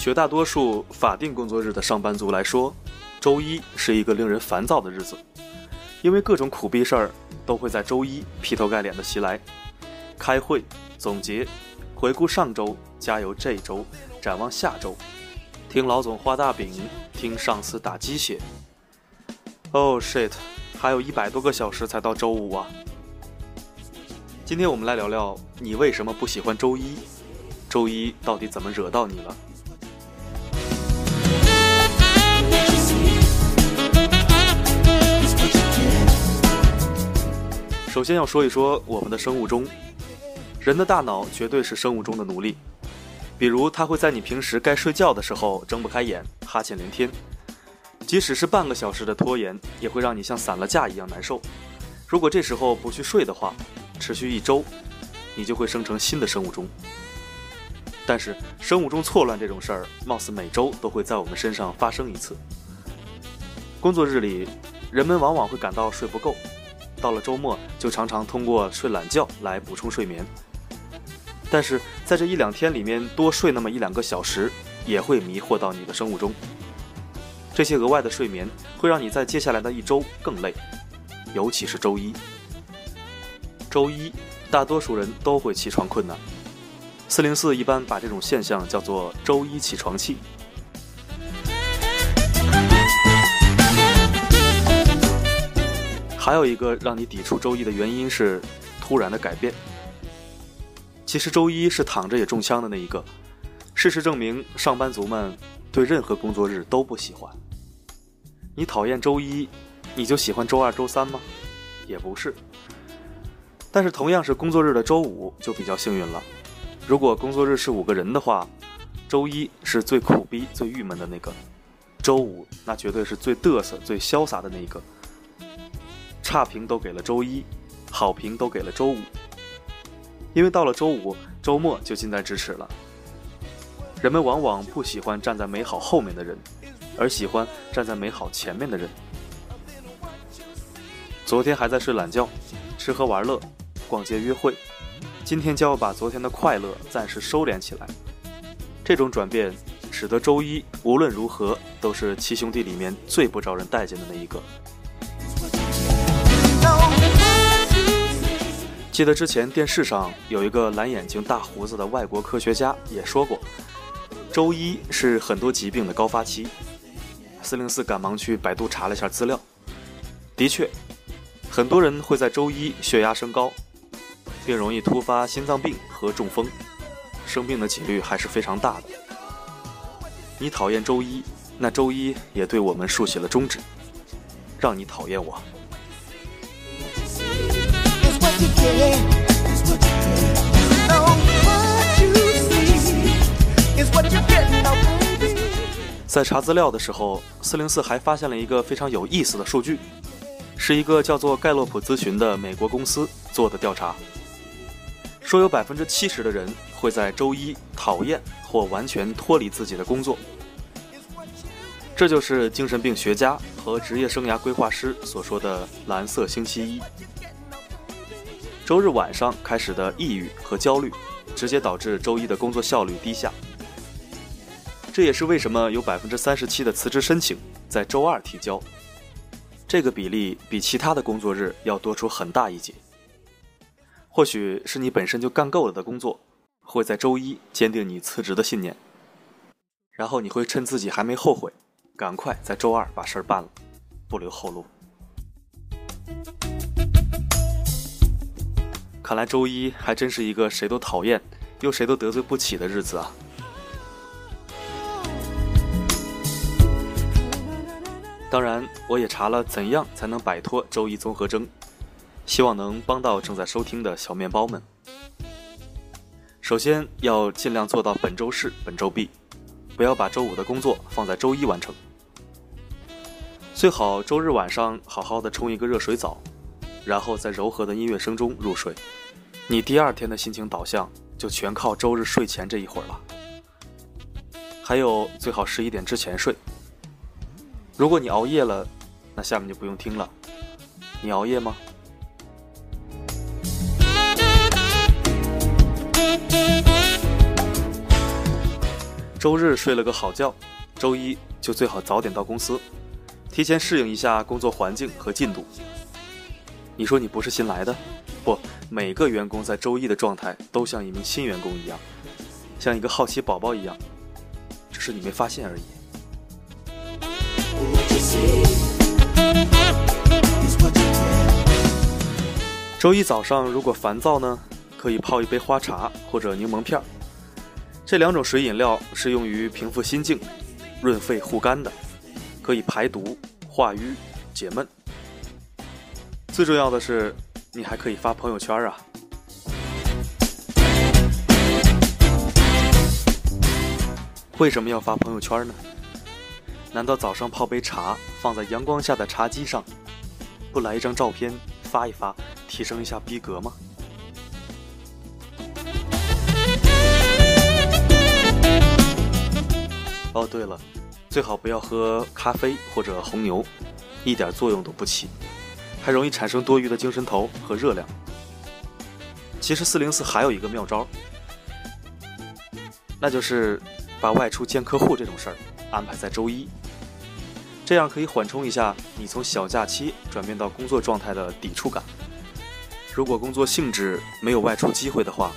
绝大多数法定工作日的上班族来说，周一是一个令人烦躁的日子，因为各种苦逼事儿都会在周一劈头盖脸的袭来。开会、总结、回顾上周、加油这周、展望下周、听老总画大饼、听上司打鸡血。Oh shit！还有一百多个小时才到周五啊！今天我们来聊聊你为什么不喜欢周一，周一到底怎么惹到你了？首先要说一说我们的生物钟，人的大脑绝对是生物钟的奴隶。比如，它会在你平时该睡觉的时候睁不开眼，哈欠连天；即使是半个小时的拖延，也会让你像散了架一样难受。如果这时候不去睡的话，持续一周，你就会生成新的生物钟。但是，生物钟错乱这种事儿，貌似每周都会在我们身上发生一次。工作日里，人们往往会感到睡不够。到了周末，就常常通过睡懒觉来补充睡眠。但是在这一两天里面多睡那么一两个小时，也会迷惑到你的生物钟。这些额外的睡眠会让你在接下来的一周更累，尤其是周一。周一，大多数人都会起床困难。四零四一般把这种现象叫做“周一起床气”。还有一个让你抵触周一的原因是突然的改变。其实周一是躺着也中枪的那一个。事实证明，上班族们对任何工作日都不喜欢。你讨厌周一，你就喜欢周二、周三吗？也不是。但是同样是工作日的周五就比较幸运了。如果工作日是五个人的话，周一是最苦逼、最郁闷的那个，周五那绝对是最嘚瑟、最潇洒的那一个。差评都给了周一，好评都给了周五。因为到了周五，周末就近在咫尺了。人们往往不喜欢站在美好后面的人，而喜欢站在美好前面的人。昨天还在睡懒觉，吃喝玩乐，逛街约会，今天就要把昨天的快乐暂时收敛起来。这种转变，使得周一无论如何都是七兄弟里面最不招人待见的那一个。记得之前电视上有一个蓝眼睛、大胡子的外国科学家也说过，周一是很多疾病的高发期。四零四赶忙去百度查了一下资料，的确，很多人会在周一血压升高，并容易突发心脏病和中风，生病的几率还是非常大的。你讨厌周一，那周一也对我们竖起了中指，让你讨厌我。在查资料的时候，四零四还发现了一个非常有意思的数据，是一个叫做盖洛普咨询的美国公司做的调查，说有百分之七十的人会在周一讨厌或完全脱离自己的工作。这就是精神病学家和职业生涯规划师所说的“蓝色星期一”。周日晚上开始的抑郁和焦虑，直接导致周一的工作效率低下。这也是为什么有百分之三十七的辞职申请在周二提交，这个比例比其他的工作日要多出很大一截。或许是你本身就干够了的工作，会在周一坚定你辞职的信念，然后你会趁自己还没后悔，赶快在周二把事儿办了，不留后路。看来周一还真是一个谁都讨厌，又谁都得罪不起的日子啊！当然，我也查了怎样才能摆脱周一综合征，希望能帮到正在收听的小面包们。首先要尽量做到本周事本周毕，不要把周五的工作放在周一完成。最好周日晚上好好的冲一个热水澡，然后在柔和的音乐声中入睡。你第二天的心情导向就全靠周日睡前这一会儿了。还有，最好十一点之前睡。如果你熬夜了，那下面就不用听了。你熬夜吗？周日睡了个好觉，周一就最好早点到公司。提前适应一下工作环境和进度。你说你不是新来的？不，每个员工在周一的状态都像一名新员工一样，像一个好奇宝宝一样，只是你没发现而已。周一早上如果烦躁呢，可以泡一杯花茶或者柠檬片儿，这两种水饮料是用于平复心境、润肺护肝的。可以排毒、化瘀、解闷。最重要的是，你还可以发朋友圈啊！为什么要发朋友圈呢？难道早上泡杯茶，放在阳光下的茶几上，不来一张照片发一发，提升一下逼格吗？哦，对了。最好不要喝咖啡或者红牛，一点作用都不起，还容易产生多余的精神头和热量。其实四零四还有一个妙招，那就是把外出见客户这种事儿安排在周一，这样可以缓冲一下你从小假期转变到工作状态的抵触感。如果工作性质没有外出机会的话，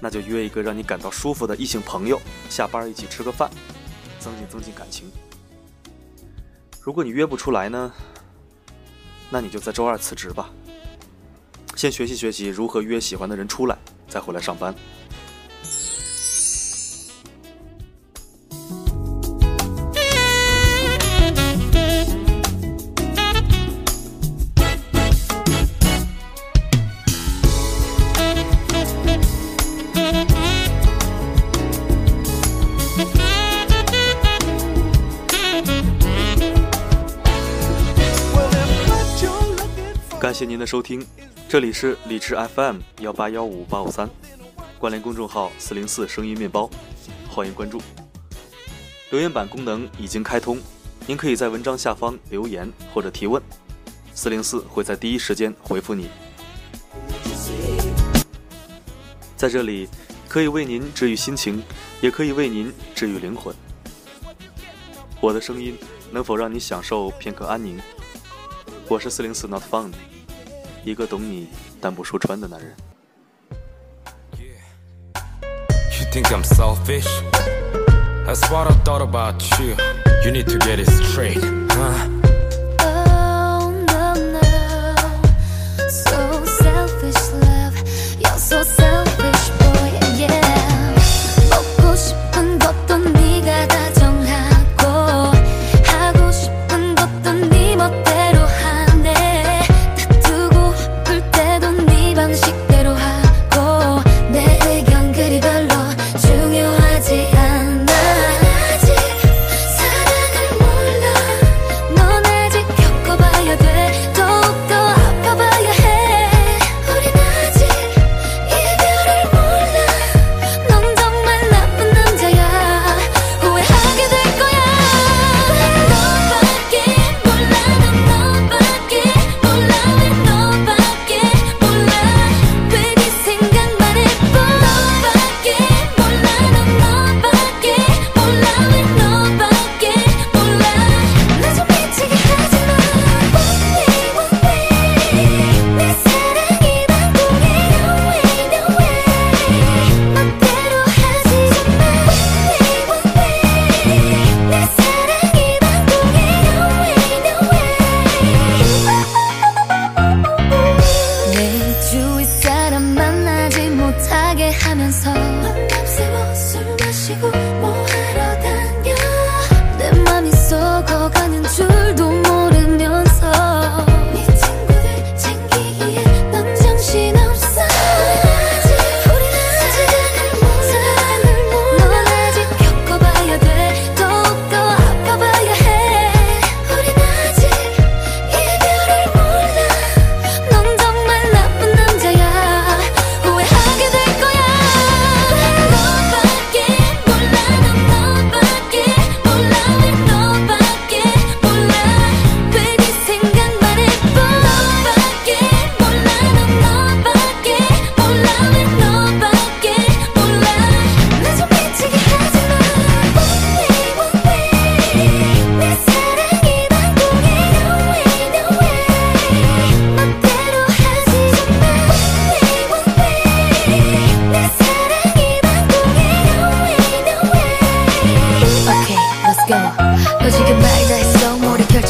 那就约一个让你感到舒服的异性朋友，下班一起吃个饭。增进增进感情。如果你约不出来呢，那你就在周二辞职吧。先学习学习如何约喜欢的人出来，再回来上班。谢您的收听，这里是理智 FM 幺八幺五八五三，关联公众号四零四声音面包，欢迎关注。留言板功能已经开通，您可以在文章下方留言或者提问，四零四会在第一时间回复你。在这里，可以为您治愈心情，也可以为您治愈灵魂。我的声音能否让你享受片刻安宁？我是四零四 Not Found。一个懂你但不说穿的男人。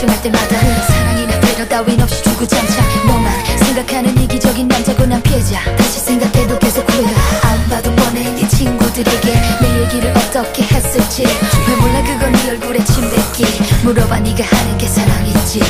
심할 때마다 사랑이나 배려 따윈 없이 주구장창 너만 생각하는 이기적인 남자고 난 피해자. 다시 생각해도 계속 후회가 안 봐도 뻔해 네 친구들에게 내 얘기를 어떻게 했을지. 왜 몰라 그건 네 얼굴에 침뱉기. 물어봐 네가 하는 게 사랑이지.